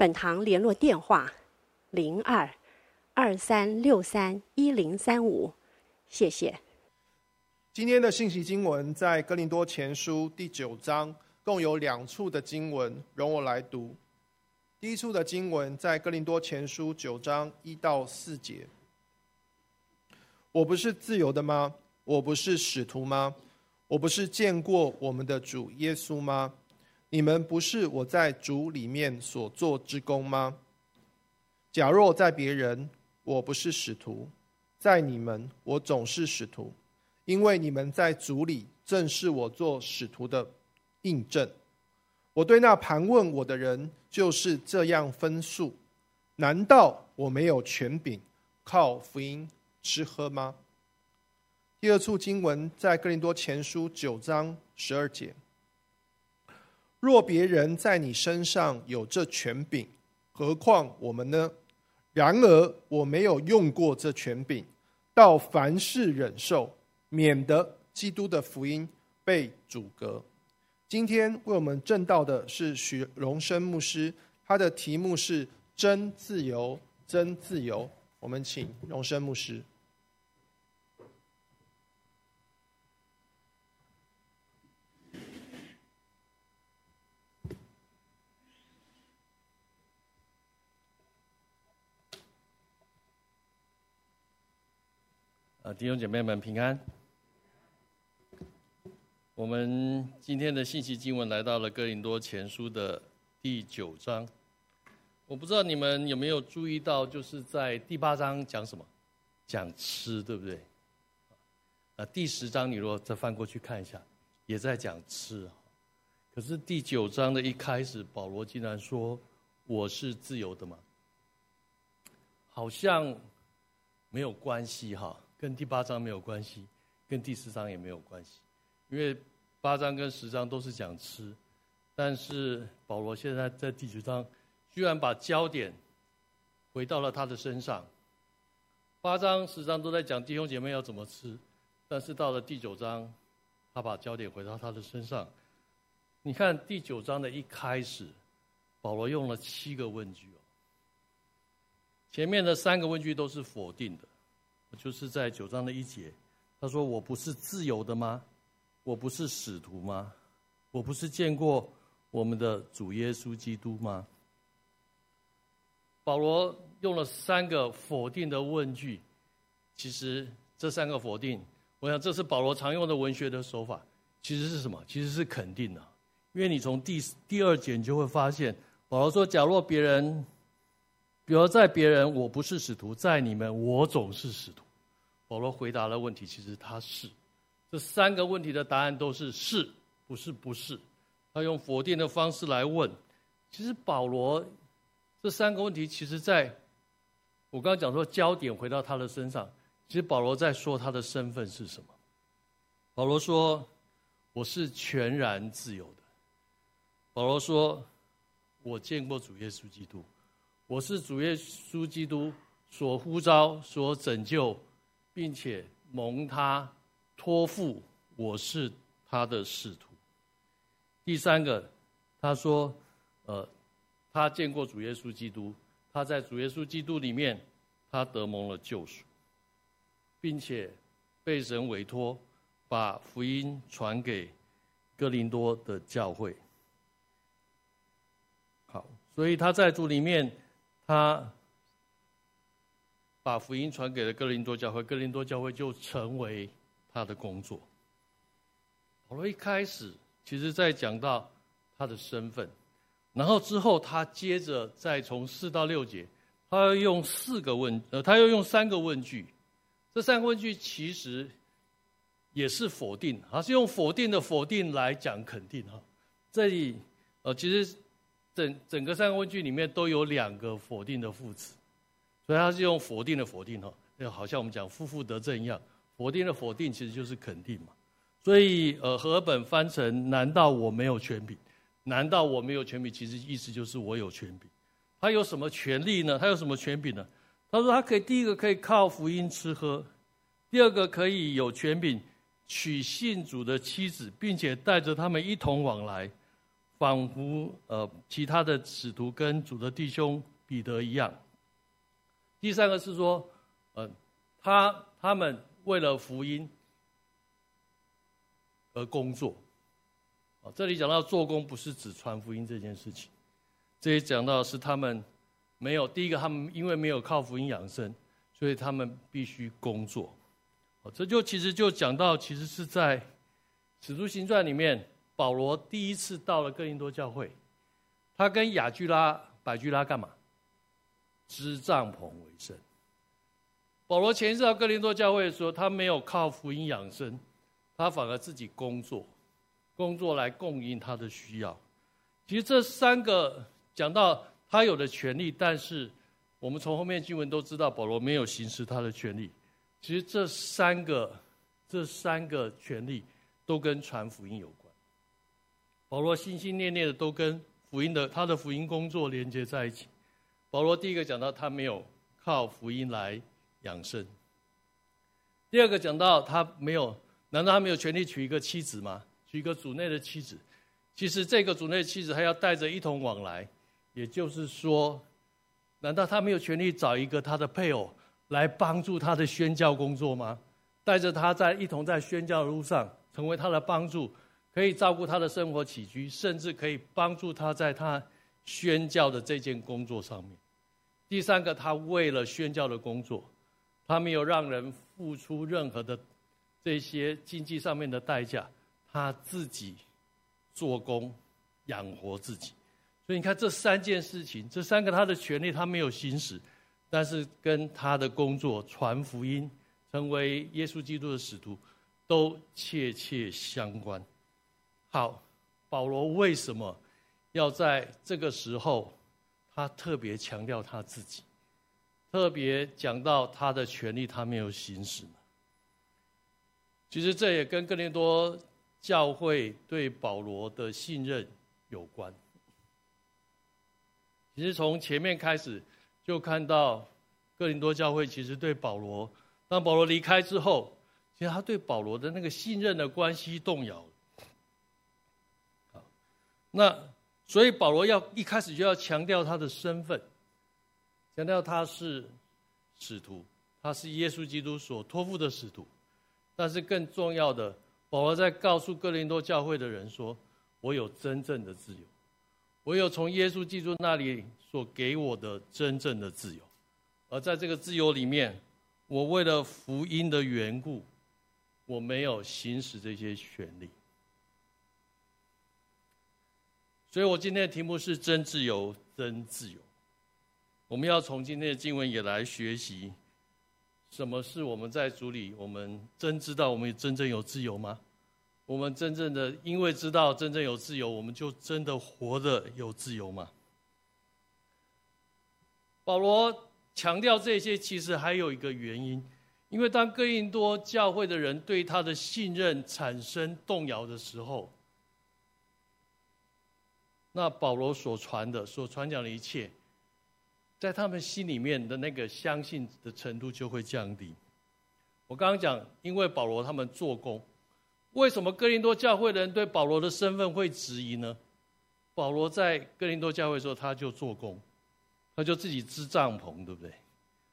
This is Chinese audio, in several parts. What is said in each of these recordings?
本堂联络电话：零二二三六三一零三五，谢谢。今天的信息经文在哥林多前书第九章，共有两处的经文，容我来读。第一处的经文在哥林多前书九章一到四节。我不是自由的吗？我不是使徒吗？我不是见过我们的主耶稣吗？你们不是我在主里面所做之工吗？假若在别人，我不是使徒；在你们，我总是使徒，因为你们在主里正是我做使徒的印证。我对那盘问我的人就是这样分述：难道我没有权柄靠福音吃喝吗？第二处经文在哥林多前书九章十二节。若别人在你身上有这权柄，何况我们呢？然而我没有用过这权柄，到凡事忍受，免得基督的福音被阻隔。今天为我们证道的是许荣生牧师，他的题目是“真自由，真自由”。我们请荣生牧师。弟兄姐妹们平安。我们今天的信息经文来到了哥林多前书的第九章。我不知道你们有没有注意到，就是在第八章讲什么？讲吃，对不对？啊，第十章你如果再翻过去看一下，也在讲吃。可是第九章的一开始，保罗竟然说：“我是自由的吗？”好像没有关系哈。跟第八章没有关系，跟第十章也没有关系，因为八章跟十章都是讲吃，但是保罗现在在第九章居然把焦点回到了他的身上。八章、十章都在讲弟兄姐妹要怎么吃，但是到了第九章，他把焦点回到他的身上。你看第九章的一开始，保罗用了七个问句哦，前面的三个问句都是否定的。就是在九章的一节，他说：“我不是自由的吗？我不是使徒吗？我不是见过我们的主耶稣基督吗？”保罗用了三个否定的问句，其实这三个否定，我想这是保罗常用的文学的手法。其实是什么？其实是肯定的，因为你从第第二节你就会发现，保罗说：“假若别人。”比如在别人，我不是使徒；在你们，我总是使徒。保罗回答了问题，其实他是。这三个问题的答案都是是，不是不是。他用否定的方式来问。其实保罗这三个问题，其实在我刚刚讲说焦点回到他的身上。其实保罗在说他的身份是什么？保罗说：“我是全然自由的。”保罗说：“我见过主耶稣基督。”我是主耶稣基督所呼召、所拯救，并且蒙他托付，我是他的使徒。第三个，他说：“呃，他见过主耶稣基督，他在主耶稣基督里面，他得蒙了救赎，并且被神委托，把福音传给哥林多的教会。好，所以他在主里面。”他把福音传给了哥林多教会，哥林多教会就成为他的工作。保罗一开始其实在讲到他的身份，然后之后他接着再从四到六节，他要用四个问，呃，他要用三个问句，这三个问句其实也是否定，而是用否定的否定来讲肯定哈。这里呃，其实。整整个三个问句里面都有两个否定的副词，所以他是用否定的否定哈，就好像我们讲负负得正一样，否定的否定其实就是肯定嘛。所以呃，和本翻成难道我没有权柄？难道我没有权柄？其实意思就是我有权柄。他有什么权利呢？他有什么权柄呢？他说他可以第一个可以靠福音吃喝，第二个可以有权柄娶信主的妻子，并且带着他们一同往来。仿佛呃，其他的使徒跟主的弟兄彼得一样。第三个是说，呃，他他们为了福音而工作。啊，这里讲到做工，不是指传福音这件事情。这里讲到是他们没有第一个，他们因为没有靠福音养生，所以他们必须工作。啊，这就其实就讲到，其实是在《使徒行传》里面。保罗第一次到了哥林多教会，他跟雅居拉、百居拉干嘛？织帐篷为生。保罗前一次到哥林多教会的时候，他没有靠福音养生，他反而自己工作，工作来供应他的需要。其实这三个讲到他有的权利，但是我们从后面经文都知道，保罗没有行使他的权利。其实这三个这三个权利都跟传福音有关。保罗心心念念的都跟福音的他的福音工作连接在一起。保罗第一个讲到他没有靠福音来养生。第二个讲到他没有，难道他没有权利娶一个妻子吗？娶一个主内的妻子？其实这个主内的妻子还要带着一同往来，也就是说，难道他没有权利找一个他的配偶来帮助他的宣教工作吗？带着他在一同在宣教的路上，成为他的帮助。可以照顾他的生活起居，甚至可以帮助他在他宣教的这件工作上面。第三个，他为了宣教的工作，他没有让人付出任何的这些经济上面的代价，他自己做工养活自己。所以你看这三件事情，这三个他的权利他没有行使，但是跟他的工作传福音、成为耶稣基督的使徒，都切切相关。好，保罗为什么要在这个时候，他特别强调他自己，特别讲到他的权利，他没有行使呢？其实这也跟哥林多教会对保罗的信任有关。其实从前面开始就看到哥林多教会其实对保罗，当保罗离开之后，其实他对保罗的那个信任的关系动摇。那所以保罗要一开始就要强调他的身份，强调他是使徒，他是耶稣基督所托付的使徒。但是更重要的，保罗在告诉哥林多教会的人说：“我有真正的自由，我有从耶稣基督那里所给我的真正的自由。而在这个自由里面，我为了福音的缘故，我没有行使这些权利。”所以我今天的题目是真自由，真自由。我们要从今天的经文也来学习，什么是我们在主里，我们真知道我们真正有自由吗？我们真正的因为知道真正有自由，我们就真的活得有自由吗？保罗强调这些，其实还有一个原因，因为当哥林多教会的人对他的信任产生动摇的时候。那保罗所传的、所传讲的一切，在他们心里面的那个相信的程度就会降低。我刚刚讲，因为保罗他们做工，为什么哥林多教会的人对保罗的身份会质疑呢？保罗在哥林多教会的时候，他就做工，他就自己织帐篷，对不对？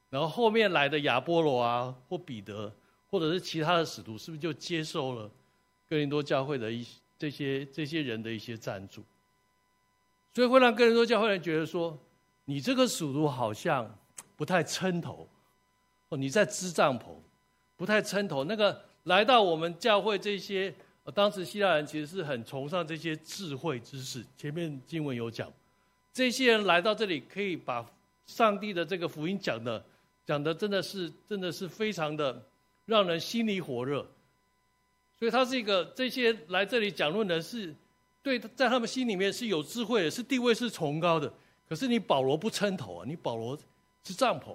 然后后面来的亚波罗啊，或彼得，或者是其他的使徒，是不是就接受了哥林多教会的一这些这些人的一些赞助？所以会让更多教会人觉得说，你这个使徒好像不太称头，哦，你在支帐篷，不太称头。那个来到我们教会这些，当时希腊人其实是很崇尚这些智慧知识。前面经文有讲，这些人来到这里，可以把上帝的这个福音讲的，讲的真的是真的是非常的让人心里火热。所以他是一个这些来这里讲论的是。对，在他们心里面是有智慧的，是地位是崇高的。可是你保罗不称头啊，你保罗是帐篷，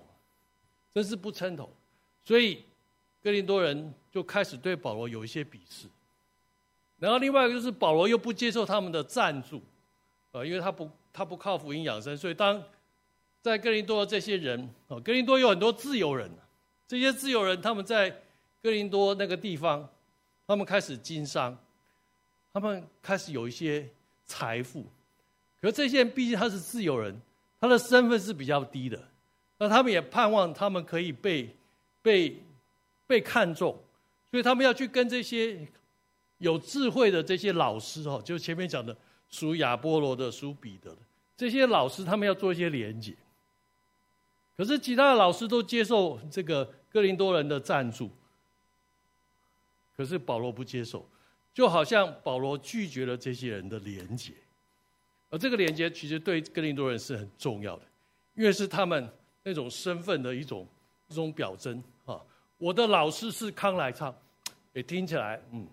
真是不称头。所以哥林多人就开始对保罗有一些鄙视。然后另外一个就是保罗又不接受他们的赞助，呃，因为他不他不靠福音养生，所以当在哥林多的这些人，哦，哥林多有很多自由人，这些自由人他们在哥林多那个地方，他们开始经商，他们开始有一些财富，可是这些人毕竟他是自由人，他的身份是比较低的，那他们也盼望他们可以被被被看重，所以他们要去跟这些有智慧的这些老师哦，就前面讲的属亚波罗的、属彼得的这些老师，他们要做一些连结。可是其他的老师都接受这个哥林多人的赞助，可是保罗不接受，就好像保罗拒绝了这些人的连结，而这个连结其实对哥林多人是很重要的，因为是他们那种身份的一种一种表征啊。我的老师是康来昌，也听起来嗯，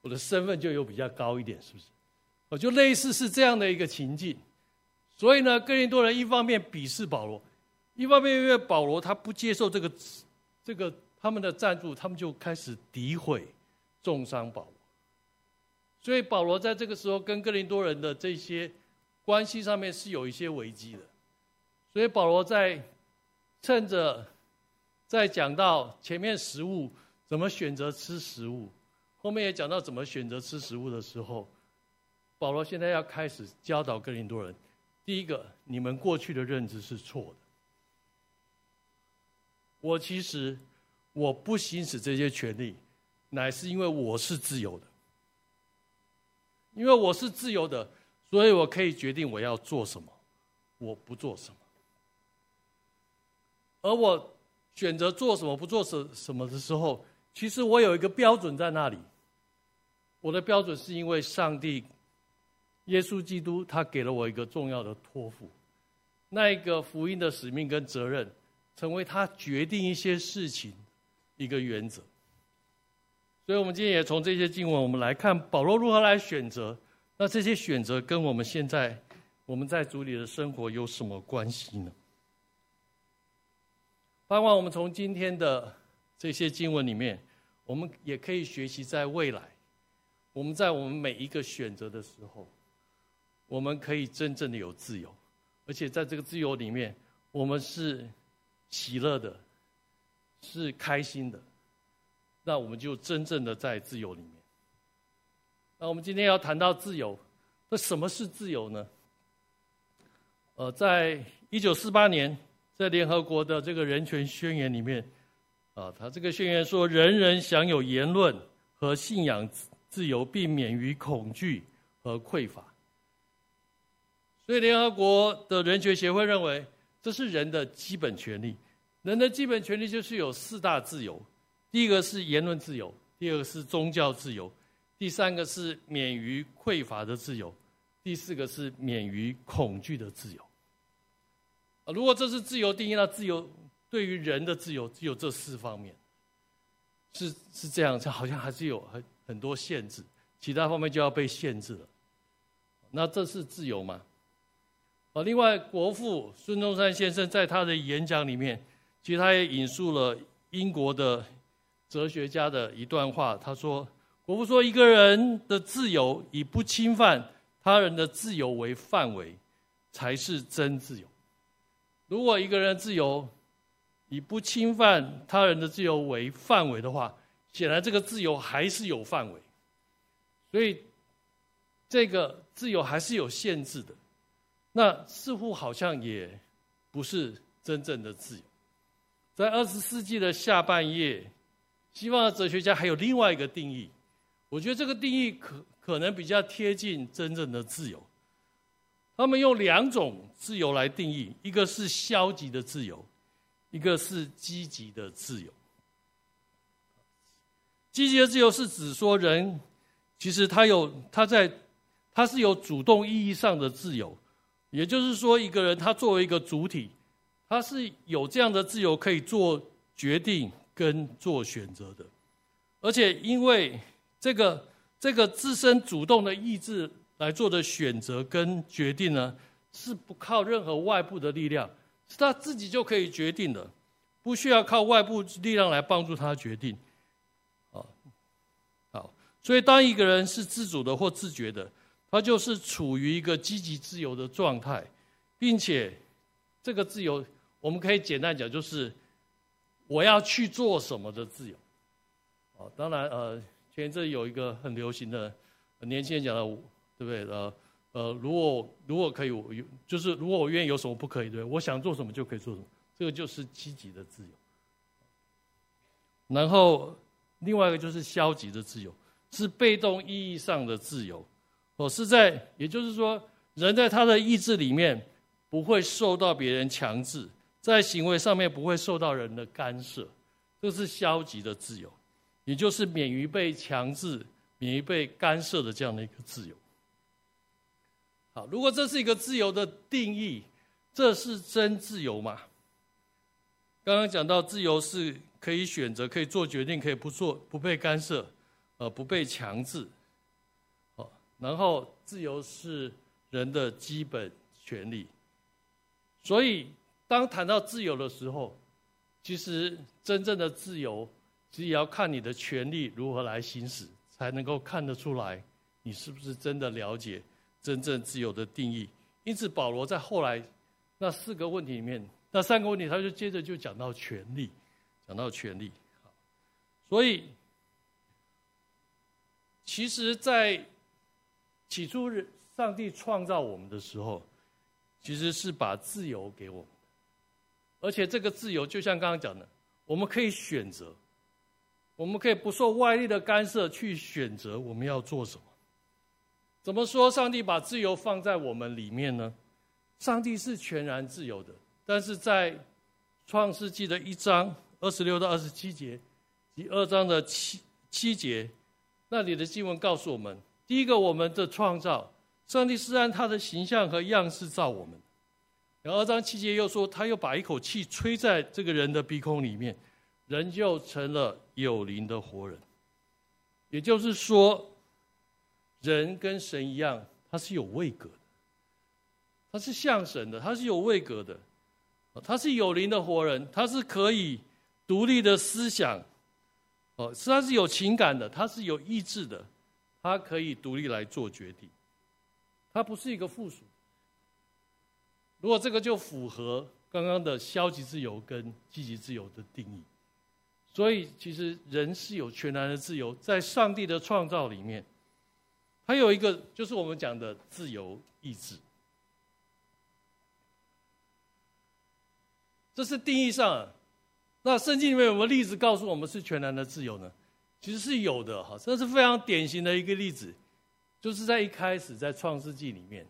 我的身份就有比较高一点，是不是？我就类似是这样的一个情境，所以呢，哥林多人一方面鄙视保罗。一方面，因为保罗他不接受这个这个他们的赞助，他们就开始诋毁、重伤保罗。所以保罗在这个时候跟哥林多人的这些关系上面是有一些危机的。所以保罗在趁着在讲到前面食物怎么选择吃食物，后面也讲到怎么选择吃食物的时候，保罗现在要开始教导哥林多人：第一个，你们过去的认知是错的。我其实我不行使这些权利，乃是因为我是自由的。因为我是自由的，所以我可以决定我要做什么，我不做什么。而我选择做什么不做什什么的时候，其实我有一个标准在那里。我的标准是因为上帝，耶稣基督他给了我一个重要的托付，那一个福音的使命跟责任。成为他决定一些事情一个原则，所以，我们今天也从这些经文，我们来看保罗如何来选择。那这些选择跟我们现在我们在主里的生活有什么关系呢？盼望我们从今天的这些经文里面，我们也可以学习，在未来，我们在我们每一个选择的时候，我们可以真正的有自由，而且在这个自由里面，我们是。喜乐的，是开心的，那我们就真正的在自由里面。那我们今天要谈到自由，那什么是自由呢？呃，在一九四八年，在联合国的这个人权宣言里面，啊，他这个宣言说，人人享有言论和信仰自由，并免于恐惧和匮乏。所以，联合国的人权协会认为，这是人的基本权利。人的基本权利就是有四大自由，第一个是言论自由，第二个是宗教自由，第三个是免于匮乏的自由，第四个是免于恐惧的自由。啊，如果这是自由定义，那自由对于人的自由只有这四方面，是是这样，好像还是有很很多限制，其他方面就要被限制了。那这是自由吗？啊，另外，国父孙中山先生在他的演讲里面。其实他也引述了英国的哲学家的一段话，他说：“国父说，一个人的自由以不侵犯他人的自由为范围，才是真自由。如果一个人自由以不侵犯他人的自由为范围的话，显然这个自由还是有范围，所以这个自由还是有限制的。那似乎好像也不是真正的自由。”在二十世纪的下半叶，西方的哲学家还有另外一个定义，我觉得这个定义可可能比较贴近真正的自由。他们用两种自由来定义，一个是消极的自由，一个是积极的自由。积极的自由是指说人其实他有他在他是有主动意义上的自由，也就是说一个人他作为一个主体。他是有这样的自由，可以做决定跟做选择的，而且因为这个这个自身主动的意志来做的选择跟决定呢，是不靠任何外部的力量，是他自己就可以决定的，不需要靠外部力量来帮助他决定。啊，好，所以当一个人是自主的或自觉的，他就是处于一个积极自由的状态，并且这个自由，我们可以简单讲，就是我要去做什么的自由。啊，当然，呃，前阵有一个很流行的年轻人讲的。对不对？呃呃，如果如果可以，我有就是如果我愿意，有什么不可以？对，我想做什么就可以做什么，这个就是积极的自由。然后另外一个就是消极的自由，是被动意义上的自由。哦，是在，也就是说，人在他的意志里面不会受到别人强制，在行为上面不会受到人的干涉，这是消极的自由，也就是免于被强制、免于被干涉的这样的一个自由。好，如果这是一个自由的定义，这是真自由吗？刚刚讲到自由是可以选择、可以做决定、可以不做、不被干涉，呃，不被强制。好，然后自由是人的基本权利。所以，当谈到自由的时候，其实真正的自由，其实也要看你的权利如何来行使，才能够看得出来，你是不是真的了解。真正自由的定义，因此保罗在后来那四个问题里面，那三个问题，他就接着就讲到权利，讲到权利。所以，其实，在起初上帝创造我们的时候，其实是把自由给我们，而且这个自由就像刚刚讲的，我们可以选择，我们可以不受外力的干涉去选择我们要做什么。怎么说？上帝把自由放在我们里面呢？上帝是全然自由的，但是在创世纪的一章二十六到二十七节，及二章的七七节，那里的经文告诉我们：第一个，我们的创造，上帝是按他的形象和样式造我们。然后二章七节又说，他又把一口气吹在这个人的鼻孔里面，人就成了有灵的活人。也就是说。人跟神一样，他是有位格的，他是像神的，他是有位格的，他是有灵的活人，他是可以独立的思想，哦，是他是有情感的，他是有意志的，他可以独立来做决定，他不是一个附属。如果这个就符合刚刚的消极自由跟积极自由的定义，所以其实人是有全然的自由，在上帝的创造里面。还有一个就是我们讲的自由意志，这是定义上。那圣经里面有没有例子告诉我们是全然的自由呢？其实是有的哈，这是非常典型的一个例子，就是在一开始在创世纪里面，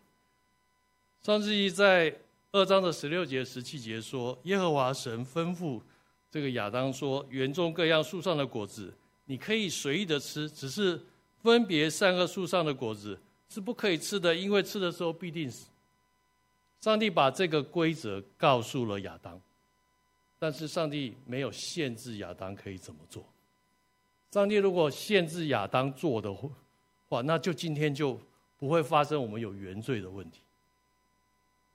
创世纪在二章的十六节、十七节说，耶和华神吩咐这个亚当说，园中各样树上的果子你可以随意的吃，只是。分别善恶树上的果子是不可以吃的，因为吃的时候必定死。上帝把这个规则告诉了亚当，但是上帝没有限制亚当可以怎么做。上帝如果限制亚当做的话，那就今天就不会发生我们有原罪的问题。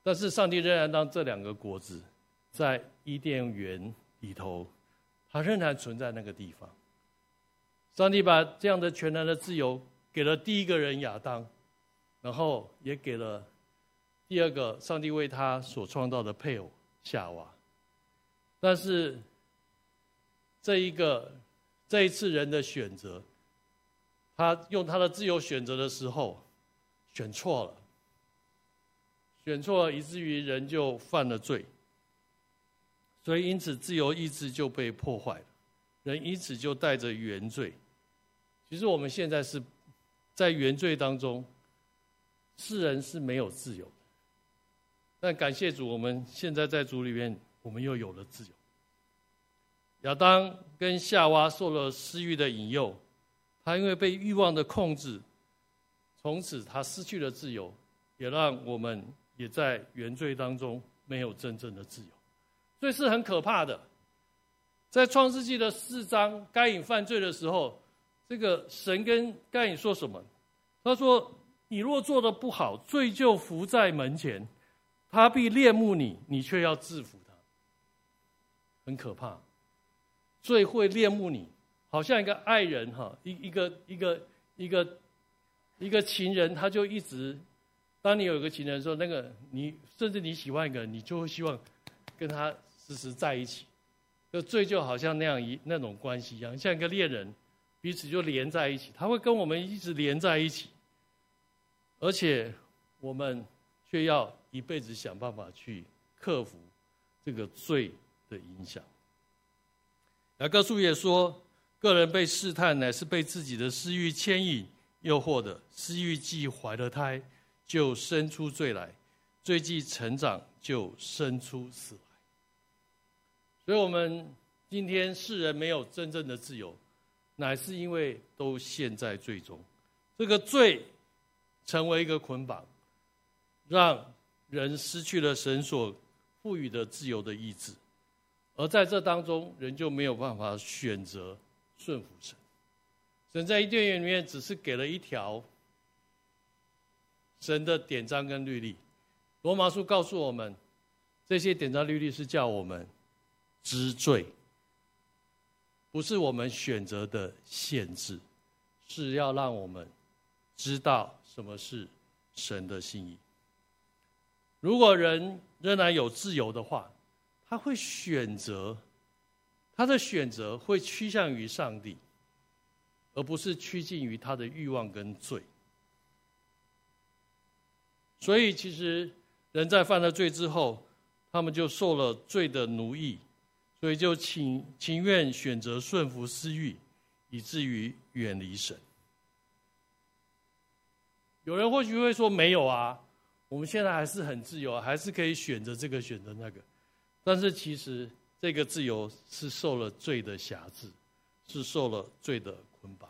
但是上帝仍然让这两个果子在伊甸园里头，它仍然存在那个地方。上帝把这样的全然的自由给了第一个人亚当，然后也给了第二个上帝为他所创造的配偶夏娃。但是这一个这一次人的选择，他用他的自由选择的时候选错了，选错了以至于人就犯了罪，所以因此自由意志就被破坏了，人因此就带着原罪。其实我们现在是在原罪当中，世人是没有自由的。但感谢主，我们现在在主里面，我们又有了自由。亚当跟夏娃受了私欲的引诱，他因为被欲望的控制，从此他失去了自由，也让我们也在原罪当中没有真正的自由。所以是很可怕的。在创世纪的四章，该隐犯罪的时候。这个神跟该隐说什么？他说：“你若做得不好，罪就伏在门前，他必恋慕你，你却要制服他。很可怕，罪会恋慕你，好像一个爱人哈，一一个一个一个一个情人，他就一直，当你有一个情人的时候，那个你甚至你喜欢一个人，你就会希望跟他时时在一起。这罪就好像那样一那种关系一样，像一个恋人，彼此就连在一起，他会跟我们一直连在一起。而且，我们却要一辈子想办法去克服这个罪的影响。雅各书也说，个人被试探，乃是被自己的私欲牵引、诱惑的。私欲既怀了胎，就生出罪来；罪既成长，就生出死来。所以，我们今天世人没有真正的自由，乃是因为都陷在罪中。这个罪。成为一个捆绑，让人失去了神所赋予的自由的意志，而在这当中，人就没有办法选择顺服神。神在伊甸园里面只是给了一条神的典章跟律例。罗马书告诉我们，这些典章律例是叫我们知罪，不是我们选择的限制，是要让我们知道。什么是神的心意？如果人仍然有自由的话，他会选择，他的选择会趋向于上帝，而不是趋近于他的欲望跟罪。所以，其实人在犯了罪之后，他们就受了罪的奴役，所以就情情愿选择顺服私欲，以至于远离神。有人或许会说：“没有啊，我们现在还是很自由，还是可以选择这个选择那个。”但是其实这个自由是受了罪的辖制，是受了罪的捆绑。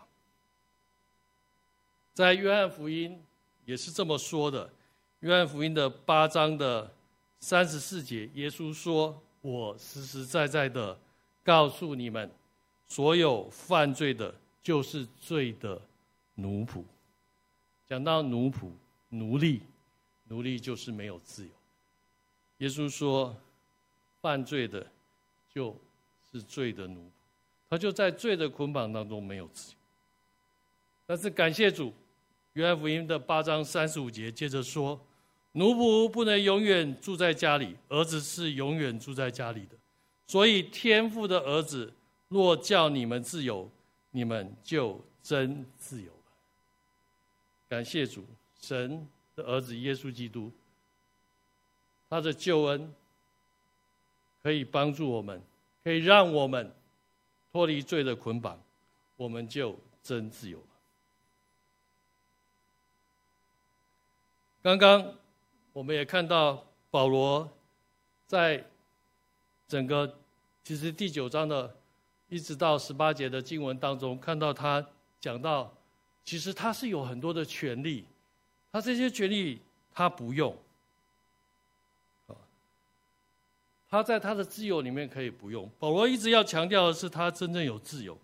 在约翰福音也是这么说的，约翰福音的八章的三十四节，耶稣说：“我实实在在的告诉你们，所有犯罪的，就是罪的奴仆。”讲到奴仆、奴隶，奴隶就是没有自由。耶稣说，犯罪的就是罪的奴仆，他就在罪的捆绑当中没有自由。但是感谢主，约翰福音的八章三十五节接着说，奴仆不能永远住在家里，儿子是永远住在家里的。所以天父的儿子若叫你们自由，你们就真自由。感谢主，神的儿子耶稣基督，他的救恩可以帮助我们，可以让我们脱离罪的捆绑，我们就真自由了。刚刚我们也看到保罗在整个其实第九章的一直到十八节的经文当中，看到他讲到。其实他是有很多的权利，他这些权利他不用，他在他的自由里面可以不用。保罗一直要强调的是，他真正有自由。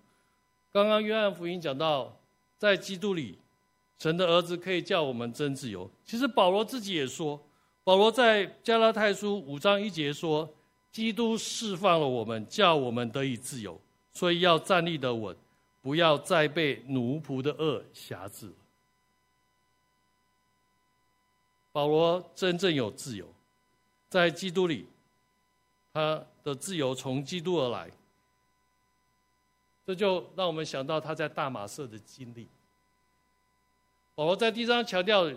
刚刚约翰福音讲到，在基督里，神的儿子可以叫我们真自由。其实保罗自己也说，保罗在加拉太书五章一节说，基督释放了我们，叫我们得以自由，所以要站立得稳。不要再被奴仆的恶挟制。保罗真正有自由，在基督里，他的自由从基督而来。这就让我们想到他在大马色的经历。保罗在第一章强调，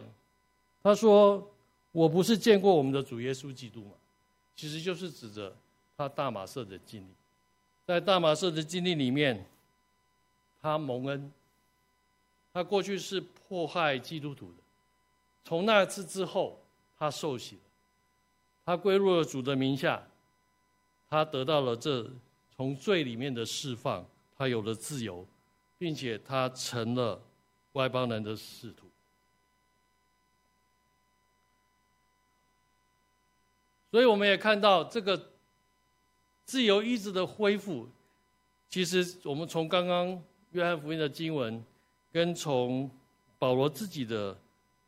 他说：“我不是见过我们的主耶稣基督吗？”其实就是指着他大马色的经历，在大马色的经历里面。他蒙恩，他过去是迫害基督徒的，从那次之后，他受洗了，他归入了主的名下，他得到了这从罪里面的释放，他有了自由，并且他成了外邦人的使徒。所以我们也看到这个自由意志的恢复，其实我们从刚刚。约翰福音的经文，跟从保罗自己的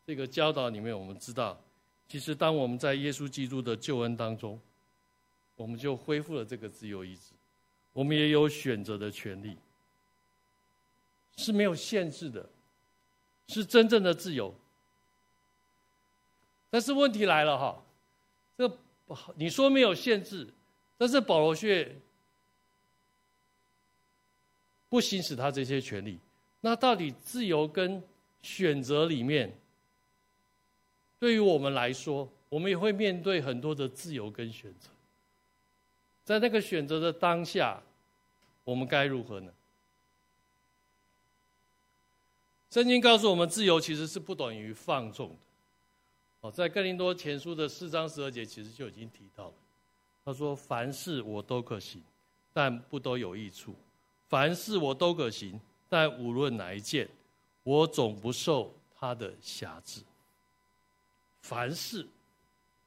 这个教导里面，我们知道，其实当我们在耶稣基督的救恩当中，我们就恢复了这个自由意志，我们也有选择的权利，是没有限制的，是真正的自由。但是问题来了哈，这你说没有限制，但是保罗却不行使他这些权利，那到底自由跟选择里面？对于我们来说，我们也会面对很多的自由跟选择。在那个选择的当下，我们该如何呢？圣经告诉我们，自由其实是不等于放纵的。哦，在哥林多前书的四章十二节，其实就已经提到了。他说：“凡事我都可行，但不都有益处；凡事我都可行，但无论哪一件，我总不受他的辖制。”凡事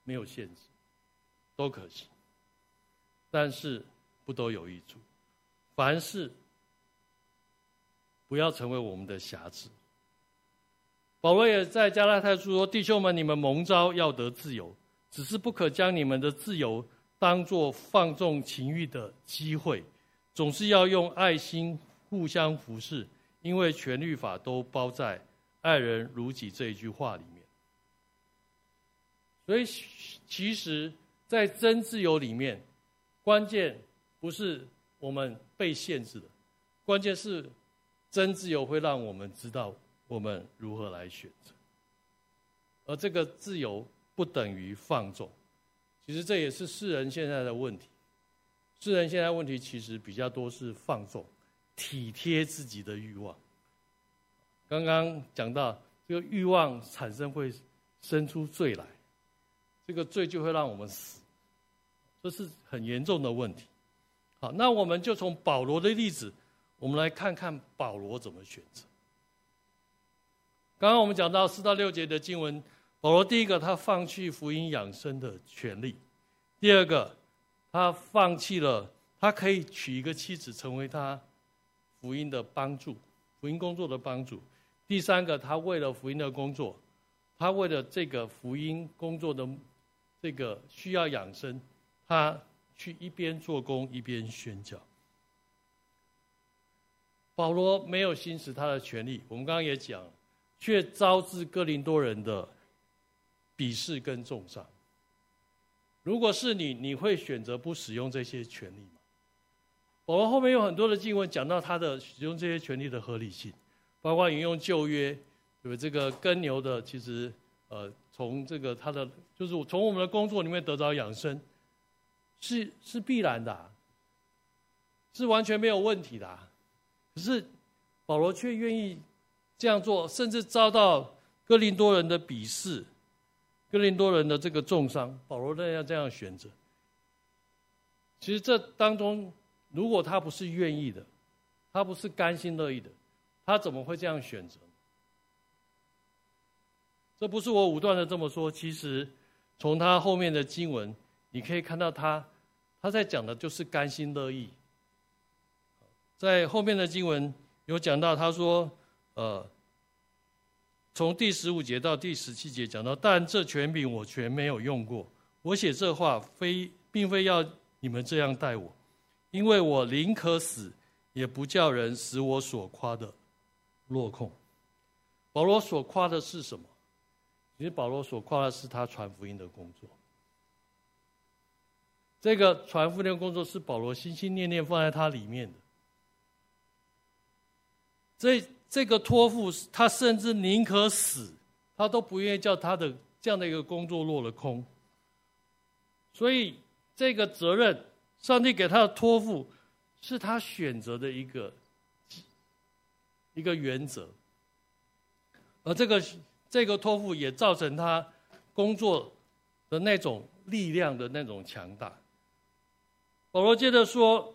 没有限制，都可行，但是不都有益处。凡事不要成为我们的瑕疵。保罗也在加拉太书说：“弟兄们，你们蒙召要得自由，只是不可将你们的自由当作放纵情欲的机会，总是要用爱心互相服侍，因为全律法都包在‘爱人如己’这一句话里面。”所以，其实，在真自由里面，关键不是我们被限制的，关键是真自由会让我们知道我们如何来选择。而这个自由不等于放纵，其实这也是世人现在的问题。世人现在问题其实比较多是放纵、体贴自己的欲望。刚刚讲到这个欲望产生会生出罪来。这个罪就会让我们死，这是很严重的问题。好，那我们就从保罗的例子，我们来看看保罗怎么选择。刚刚我们讲到四到六节的经文，保罗第一个他放弃福音养生的权利；第二个，他放弃了他可以娶一个妻子成为他福音的帮助、福音工作的帮助；第三个，他为了福音的工作，他为了这个福音工作的。这个需要养生，他去一边做工一边宣教。保罗没有行使他的权利，我们刚刚也讲，却招致哥林多人的鄙视跟重伤。如果是你，你会选择不使用这些权利吗？保罗后面有很多的经文讲到他的使用这些权利的合理性，包括引用旧约，对不对？这个耕牛的其实。呃，从这个他的就是从我们的工作里面得到养生，是是必然的，是完全没有问题的。可是保罗却愿意这样做，甚至遭到哥林多人的鄙视，哥林多人的这个重伤。保罗仍然这样选择。其实这当中，如果他不是愿意的，他不是甘心乐意的，他怎么会这样选择？这不是我武断的这么说，其实从他后面的经文，你可以看到他他在讲的就是甘心乐意。在后面的经文有讲到，他说，呃，从第十五节到第十七节讲到，但这权柄我全没有用过。我写这话非并非要你们这样待我，因为我宁可死，也不叫人使我所夸的落空。保罗所夸的是什么？其实保罗所夸的是他传福音的工作，这个传福音的工作是保罗心心念念放在他里面的。这这个托付，他甚至宁可死，他都不愿意叫他的这样的一个工作落了空。所以这个责任，上帝给他的托付，是他选择的一个一个原则，而这个。这个托付也造成他工作的那种力量的那种强大。保罗接着说：“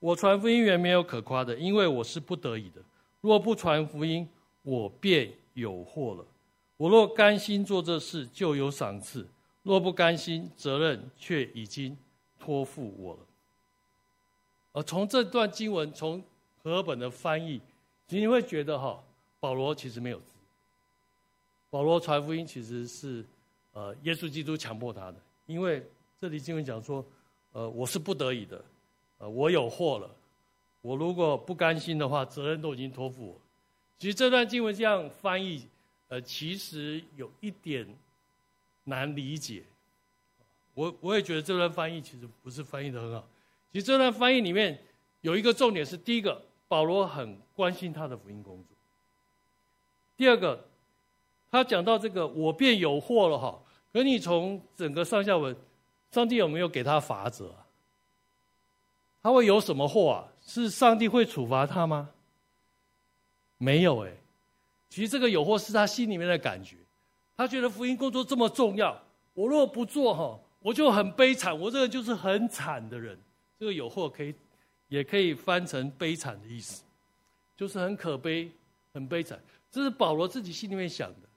我传福音原没有可夸的，因为我是不得已的。若不传福音，我便有祸了。我若甘心做这事，就有赏赐；若不甘心，责任却已经托付我了。”而从这段经文，从和合本的翻译，你会觉得哈，保罗其实没有。保罗传福音其实是，呃，耶稣基督强迫他的，因为这里经文讲说，呃，我是不得已的，呃，我有祸了，我如果不甘心的话，责任都已经托付我。其实这段经文这样翻译，呃，其实有一点难理解。我我也觉得这段翻译其实不是翻译的很好。其实这段翻译里面有一个重点是：第一个，保罗很关心他的福音工作；第二个，他讲到这个“我便有祸了”哈。可你从整个上下文，上帝有没有给他法则啊？他会有什么祸啊？是上帝会处罚他吗？没有哎。其实这个有祸是他心里面的感觉，他觉得福音工作这么重要，我如果不做哈，我就很悲惨，我这个就是很惨的人。这个有祸可以，也可以翻成悲惨的意思，就是很可悲、很悲惨。这是保罗自己心里面想的。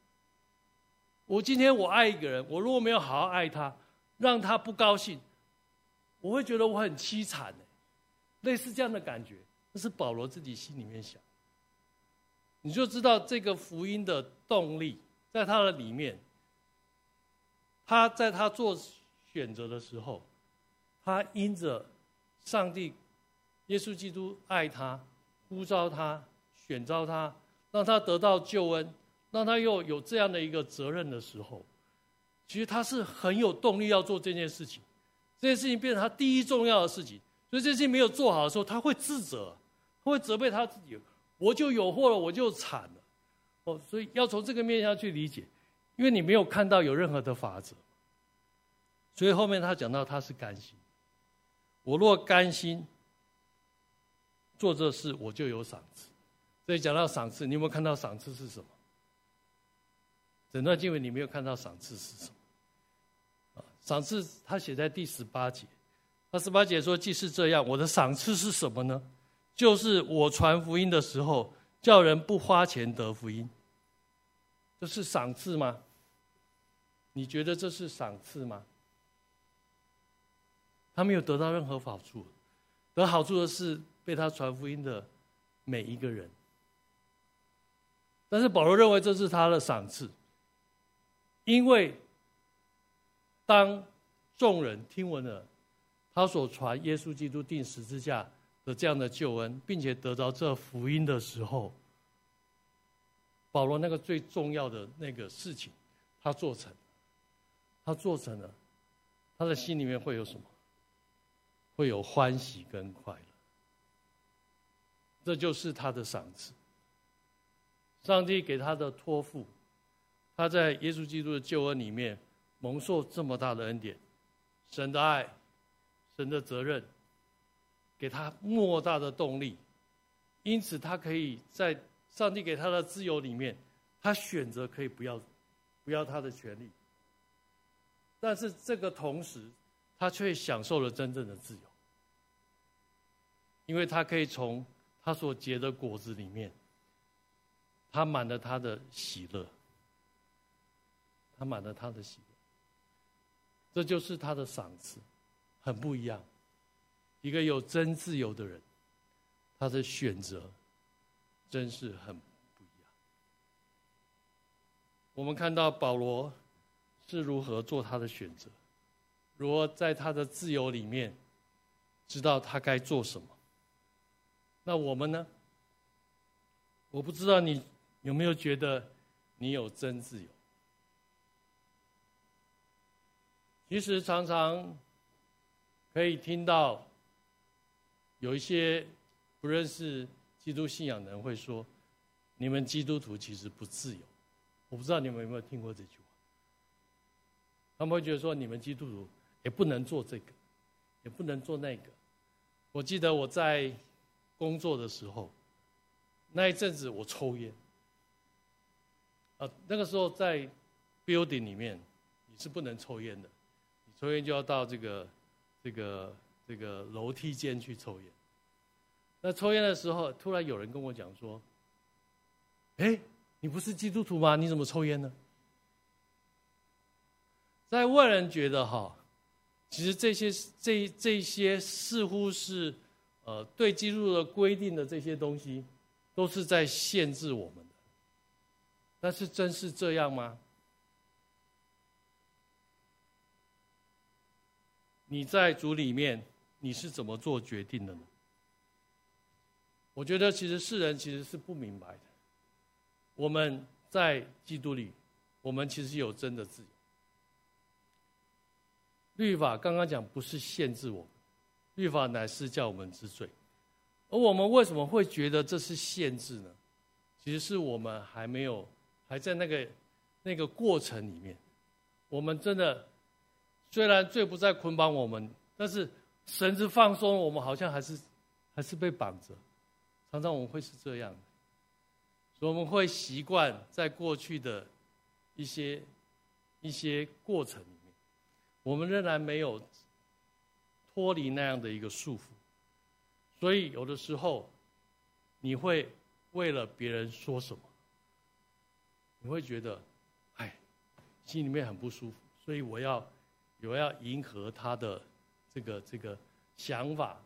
我今天我爱一个人，我如果没有好好爱他，让他不高兴，我会觉得我很凄惨。类似这样的感觉，这是保罗自己心里面想。你就知道这个福音的动力，在他的里面，他在他做选择的时候，他因着。上帝、耶稣基督爱他，呼召他，选召他，让他得到救恩，让他又有这样的一个责任的时候，其实他是很有动力要做这件事情。这件事情变成他第一重要的事情，所以这些没有做好的时候，他会自责，他会责备他自己，我就有祸了，我就惨了。哦，所以要从这个面向去理解，因为你没有看到有任何的法则，所以后面他讲到他是甘心。我若甘心做这事，我就有赏赐。所以讲到赏赐，你有没有看到赏赐是什么？整段经文你没有看到赏赐是什么？啊，赏赐他写在第十八节。那十八节说：“既是这样，我的赏赐是什么呢？就是我传福音的时候，叫人不花钱得福音。这是赏赐吗？你觉得这是赏赐吗？”他没有得到任何好处，得好处的是被他传福音的每一个人。但是保罗认为这是他的赏赐，因为当众人听闻了他所传耶稣基督定十字架的这样的救恩，并且得到这福音的时候，保罗那个最重要的那个事情，他做成，他做成了，他的心里面会有什么？会有欢喜跟快乐，这就是他的赏赐。上帝给他的托付，他在耶稣基督的救恩里面蒙受这么大的恩典，神的爱，神的责任，给他莫大的动力，因此他可以在上帝给他的自由里面，他选择可以不要不要他的权利，但是这个同时，他却享受了真正的自由。因为他可以从他所结的果子里面，他满了他的喜乐，他满了他的喜乐，这就是他的赏赐，很不一样。一个有真自由的人，他的选择真是很不一样。我们看到保罗是如何做他的选择，如何在他的自由里面知道他该做什么。那我们呢？我不知道你有没有觉得你有真自由？其实常常可以听到有一些不认识基督信仰的人会说：“你们基督徒其实不自由。”我不知道你们有没有听过这句话？他们会觉得说：“你们基督徒也不能做这个，也不能做那个。”我记得我在。工作的时候，那一阵子我抽烟。啊，那个时候在 building 里面，你是不能抽烟的，你抽烟就要到这个这个这个楼梯间去抽烟。那抽烟的时候，突然有人跟我讲说：“哎，你不是基督徒吗？你怎么抽烟呢？”在外人觉得哈，其实这些这这些似乎是。呃，对基督的规定的这些东西，都是在限制我们的。但是真是这样吗？你在主里面，你是怎么做决定的呢？我觉得其实世人其实是不明白的。我们在基督里，我们其实有真的自由。律法刚刚讲不是限制我们，律法乃是叫我们知罪。而我们为什么会觉得这是限制呢？其实是我们还没有还在那个那个过程里面，我们真的。虽然罪不再捆绑我们，但是绳子放松，我们好像还是还是被绑着。常常我们会是这样，所以我们会习惯在过去的一些一些过程里面，我们仍然没有脱离那样的一个束缚。所以有的时候，你会为了别人说什么，你会觉得，哎，心里面很不舒服，所以我要。有要迎合他的这个这个想法，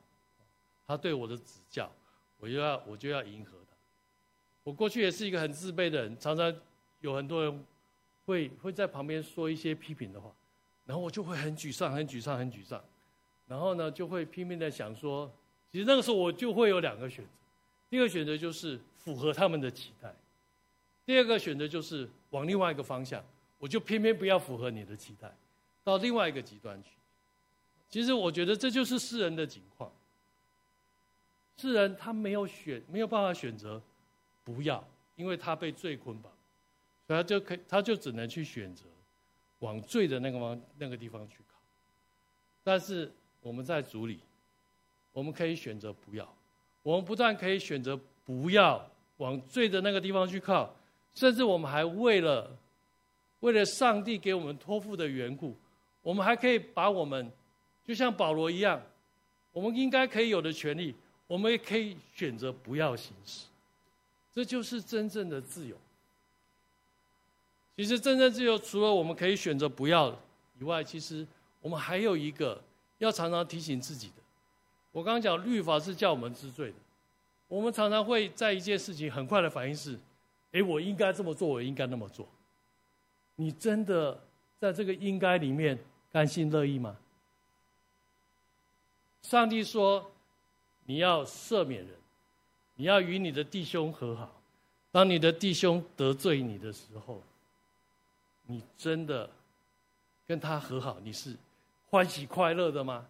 他对我的指教，我就要我就要迎合他。我过去也是一个很自卑的人，常常有很多人会会在旁边说一些批评的话，然后我就会很沮丧、很沮丧、很沮丧。然后呢，就会拼命的想说，其实那个时候我就会有两个选择：第一个选择就是符合他们的期待；第二个选择就是往另外一个方向，我就偏偏不要符合你的期待。到另外一个极端去，其实我觉得这就是世人的境况。世人他没有选，没有办法选择不要，因为他被罪捆绑，所以他就可以，他就只能去选择往罪的那个方那个地方去靠。但是我们在主里，我们可以选择不要。我们不但可以选择不要往罪的那个地方去靠，甚至我们还为了为了上帝给我们托付的缘故。我们还可以把我们，就像保罗一样，我们应该可以有的权利，我们也可以选择不要行使。这就是真正的自由。其实真正自由，除了我们可以选择不要以外，其实我们还有一个要常常提醒自己的。我刚刚讲律法是叫我们知罪的，我们常常会在一件事情很快的反应是：哎，我应该这么做，我应该那么做。你真的在这个应该里面？甘心乐意吗？上帝说：“你要赦免人，你要与你的弟兄和好。当你的弟兄得罪你的时候，你真的跟他和好，你是欢喜快乐的吗？”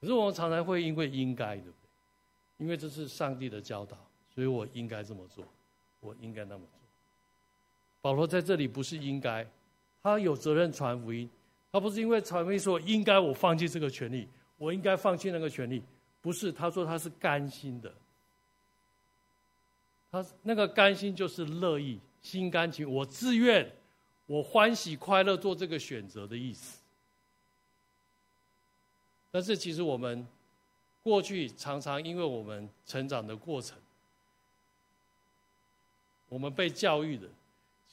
可是我们常常会因为应该，对不对？因为这是上帝的教导，所以我应该这么做，我应该那么做。保罗在这里不是应该，他有责任传福音，他不是因为传福音说应该我放弃这个权利，我应该放弃那个权利，不是，他说他是甘心的，他那个甘心就是乐意、心甘情，我自愿，我欢喜快乐做这个选择的意思。但是其实我们过去常常因为我们成长的过程，我们被教育的。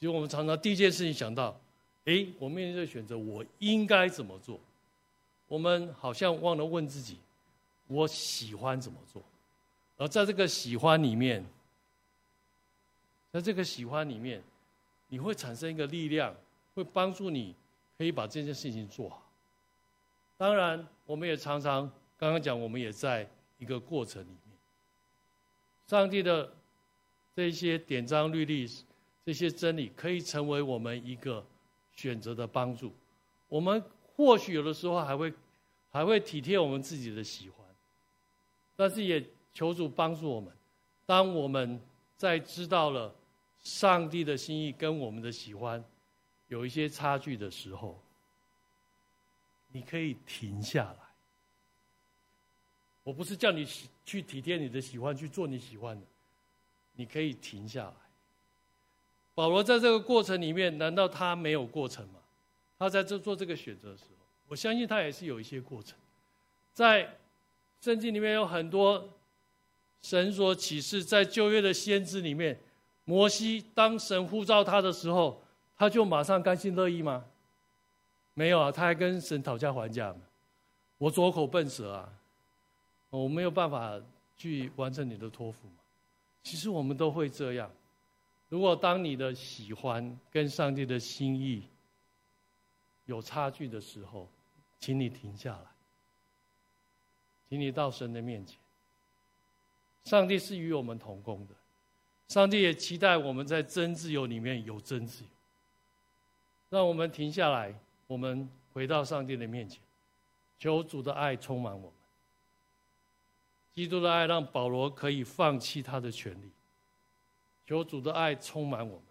其实我们常常第一件事情想到，哎，我面对这个选择，我应该怎么做？我们好像忘了问自己，我喜欢怎么做？而在这个喜欢里面，在这个喜欢里面，你会产生一个力量，会帮助你可以把这件事情做好。当然，我们也常常刚刚讲，我们也在一个过程里面，上帝的这些典章律例。这些真理可以成为我们一个选择的帮助。我们或许有的时候还会还会体贴我们自己的喜欢，但是也求主帮助我们。当我们在知道了上帝的心意跟我们的喜欢有一些差距的时候，你可以停下来。我不是叫你去体贴你的喜欢，去做你喜欢的，你可以停下来。保罗在这个过程里面，难道他没有过程吗？他在这做这个选择的时候，我相信他也是有一些过程。在圣经里面有很多神所启示，在旧约的先知里面，摩西当神呼召他的时候，他就马上甘心乐意吗？没有啊，他还跟神讨价还价嘛。我左口笨舌啊，我没有办法去完成你的托付嘛。其实我们都会这样。如果当你的喜欢跟上帝的心意有差距的时候，请你停下来，请你到神的面前。上帝是与我们同工的，上帝也期待我们在真自由里面有真自由。让我们停下来，我们回到上帝的面前，求主的爱充满我们。基督的爱让保罗可以放弃他的权利，求主的爱充满我们，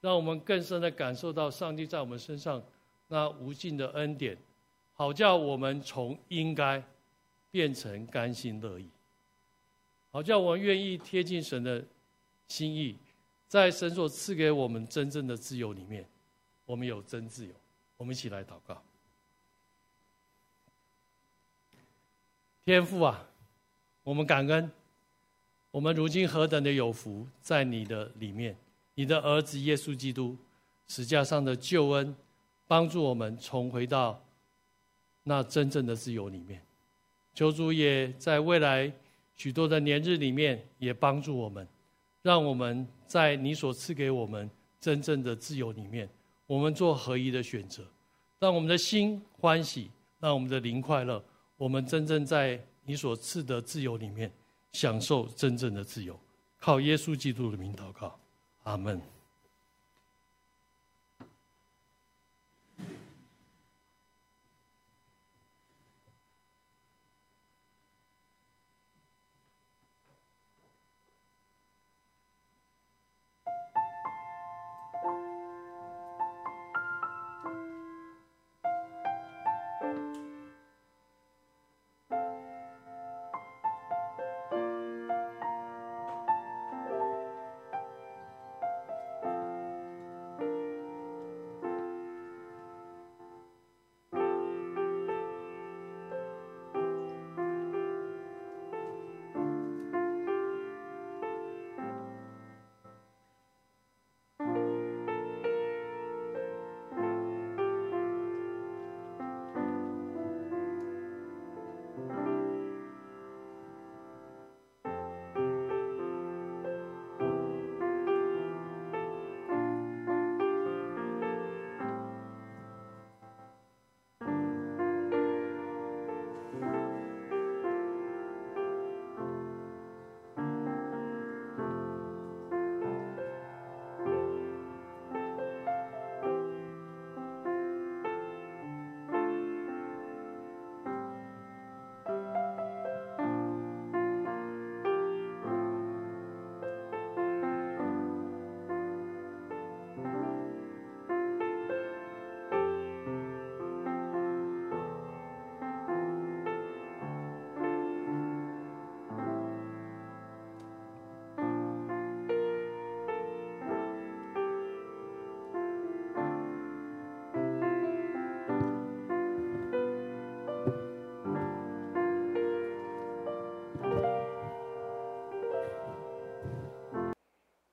让我们更深的感受到上帝在我们身上那无尽的恩典，好叫我们从应该变成甘心乐意。好叫我们愿意贴近神的心意，在神所赐给我们真正的自由里面，我们有真自由。我们一起来祷告。天父啊，我们感恩，我们如今何等的有福，在你的里面，你的儿子耶稣基督十架上的救恩，帮助我们重回到那真正的自由里面。求主也在未来。许多的年日里面，也帮助我们，让我们在你所赐给我们真正的自由里面，我们做合一的选择，让我们的心欢喜，让我们的灵快乐，我们真正在你所赐的自由里面，享受真正的自由。靠耶稣基督的名祷告，阿门。